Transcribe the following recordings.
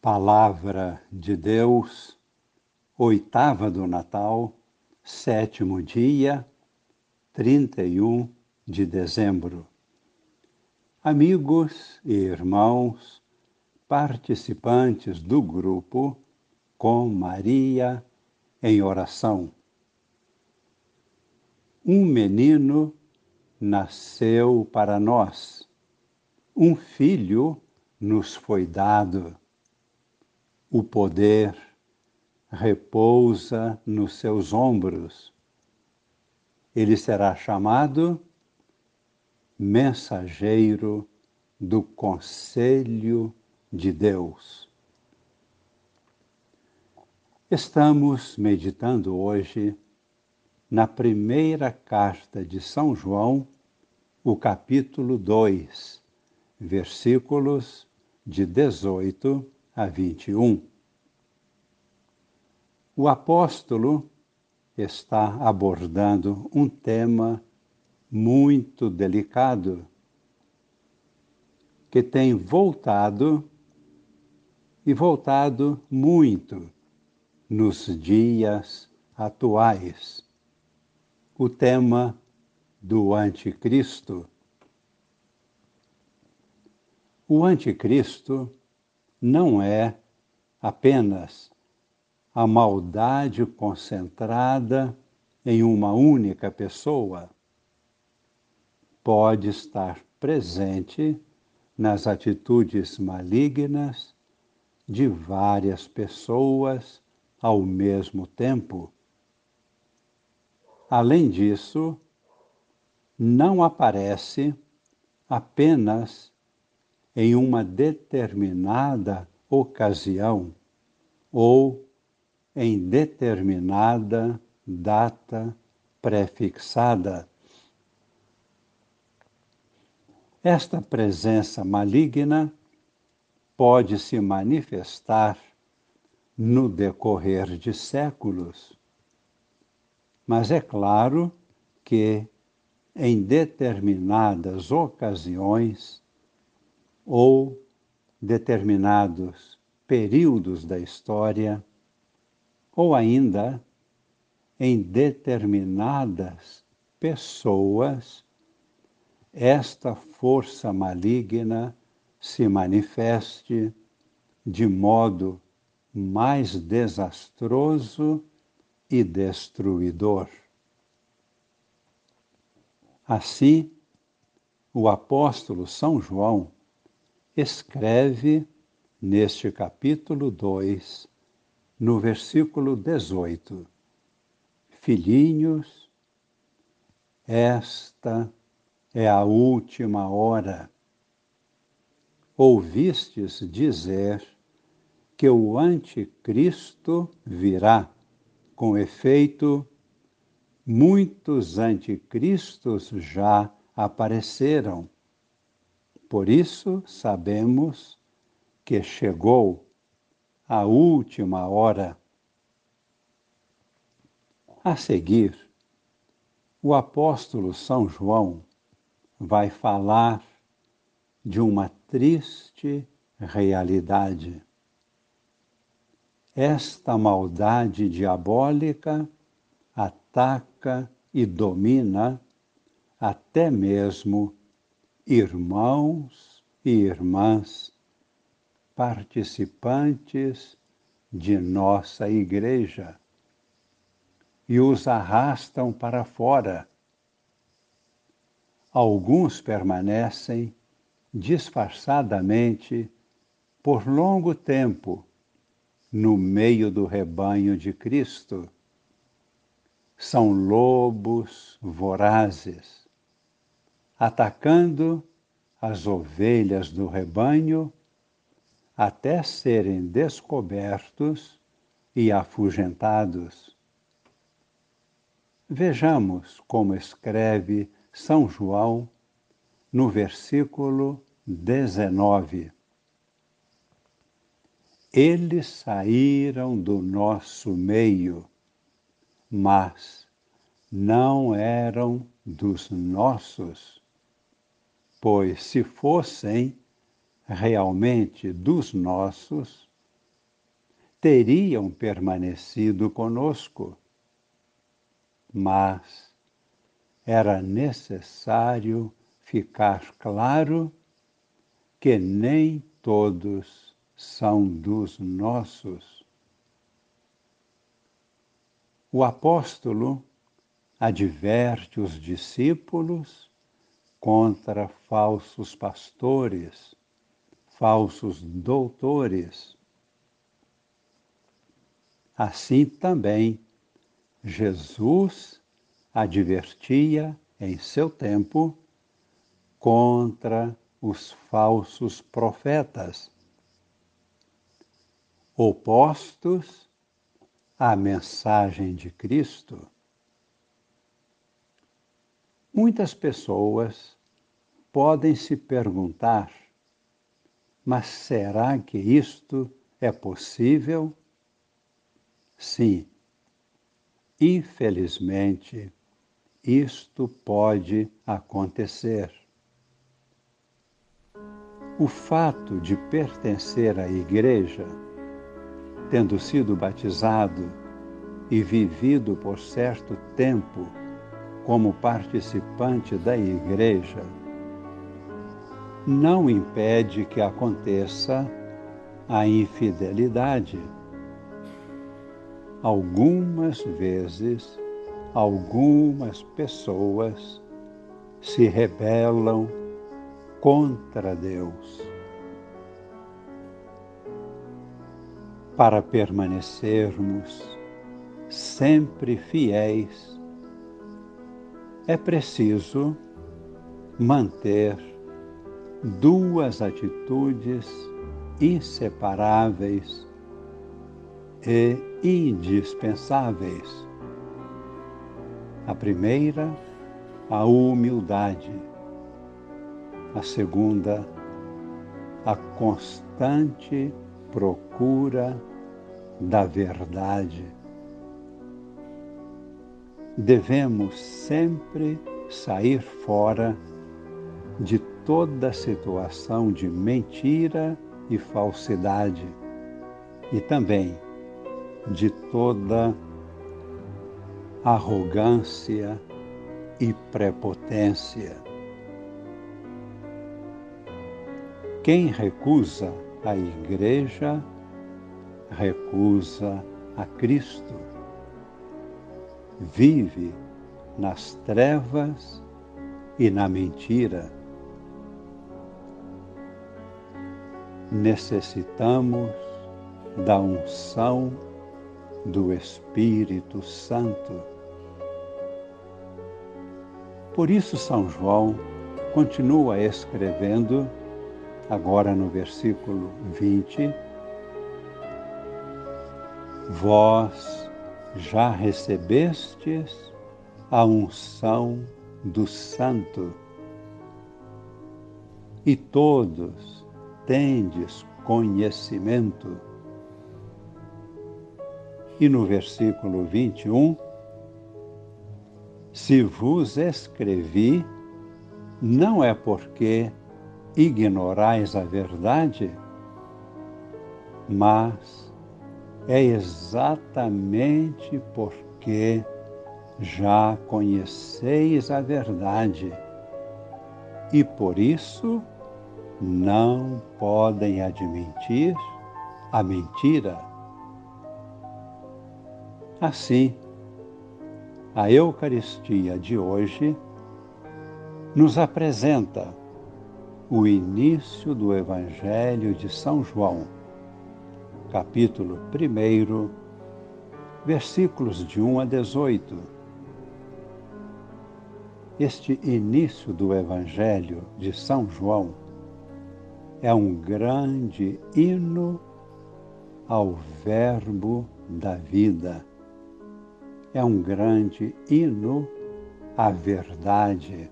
Palavra de Deus, oitava do Natal, sétimo dia, 31 de dezembro. Amigos e irmãos, participantes do grupo com Maria em oração. Um menino nasceu para nós, um filho nos foi dado o poder repousa nos seus ombros. Ele será chamado mensageiro do conselho de Deus. Estamos meditando hoje na primeira carta de São João, o capítulo 2, versículos de 18 a 21. O apóstolo está abordando um tema muito delicado que tem voltado e voltado muito nos dias atuais. O tema do anticristo. O anticristo não é apenas a maldade concentrada em uma única pessoa. Pode estar presente nas atitudes malignas de várias pessoas ao mesmo tempo. Além disso, não aparece apenas em uma determinada ocasião ou em determinada data prefixada. Esta presença maligna pode se manifestar no decorrer de séculos, mas é claro que em determinadas ocasiões ou determinados períodos da história, ou ainda em determinadas pessoas, esta força maligna se manifeste de modo mais desastroso e destruidor. Assim, o apóstolo São João escreve neste capítulo 2, no versículo 18: Filhinhos, esta é a última hora. Ouvistes dizer que o Anticristo virá. Com efeito, muitos anticristos já apareceram por isso sabemos que chegou a última hora. A seguir, o apóstolo São João vai falar de uma triste realidade. Esta maldade diabólica ataca e domina até mesmo irmãos e irmãs, participantes de nossa igreja, e os arrastam para fora. Alguns permanecem disfarçadamente por longo tempo no meio do rebanho de Cristo. São lobos vorazes atacando as ovelhas do rebanho até serem descobertos e afugentados. Vejamos como escreve São João no versículo 19. Eles saíram do nosso meio, mas não eram dos nossos pois se fossem realmente dos nossos, teriam permanecido conosco, mas era necessário ficar claro que nem todos são dos nossos. O apóstolo adverte os discípulos contra falsos pastores, falsos doutores. Assim também Jesus advertia em seu tempo contra os falsos profetas, opostos à mensagem de Cristo. Muitas pessoas podem se perguntar: mas será que isto é possível? Sim, infelizmente, isto pode acontecer. O fato de pertencer à Igreja, tendo sido batizado e vivido por certo tempo como participante da Igreja, não impede que aconteça a infidelidade. Algumas vezes, algumas pessoas se rebelam contra Deus. Para permanecermos sempre fiéis é preciso manter duas atitudes inseparáveis e indispensáveis. A primeira, a humildade. A segunda, a constante procura da verdade devemos sempre sair fora de toda situação de mentira e falsidade e também de toda arrogância e prepotência. Quem recusa a Igreja, recusa a Cristo vive nas trevas e na mentira. Necessitamos da unção do Espírito Santo. Por isso, São João continua escrevendo, agora no versículo 20: Vós já recebestes a unção do Santo. E todos tendes conhecimento. E no versículo 21, se vos escrevi, não é porque ignorais a verdade, mas é exatamente porque já conheceis a verdade e por isso não podem admitir a mentira. Assim, a Eucaristia de hoje nos apresenta o início do Evangelho de São João capítulo 1, versículos de 1 a 18. Este início do Evangelho de São João é um grande hino ao Verbo da vida. É um grande hino à verdade.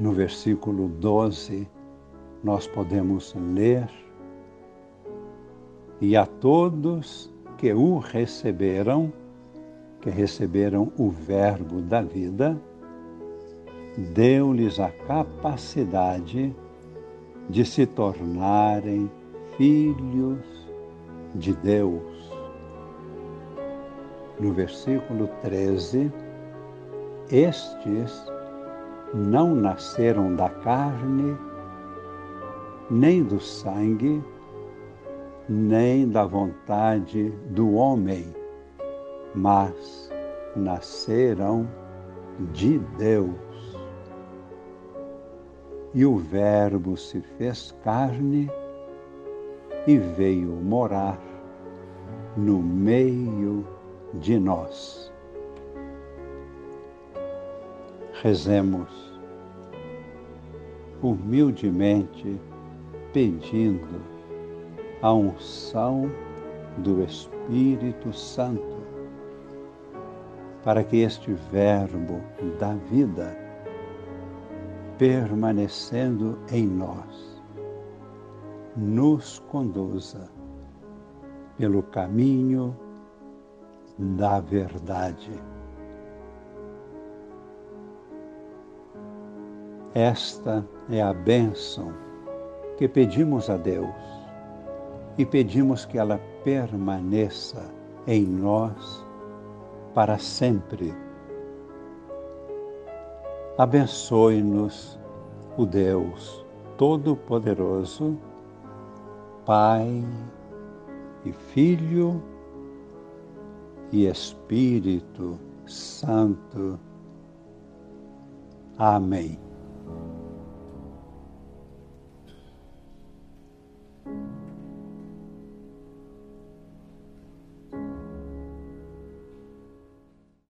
No versículo 12, nós podemos ler e a todos que o receberam, que receberam o Verbo da vida, deu-lhes a capacidade de se tornarem filhos de Deus. No versículo 13, estes não nasceram da carne, nem do sangue, nem da vontade do homem, mas nasceram de Deus. E o Verbo se fez carne e veio morar no meio de nós. Rezemos humildemente pedindo a unção do Espírito Santo para que este Verbo da vida, permanecendo em nós, nos conduza pelo caminho da verdade. Esta é a bênção que pedimos a Deus e pedimos que ela permaneça em nós para sempre. Abençoe-nos o Deus Todo-Poderoso, Pai e Filho e Espírito Santo. Amém.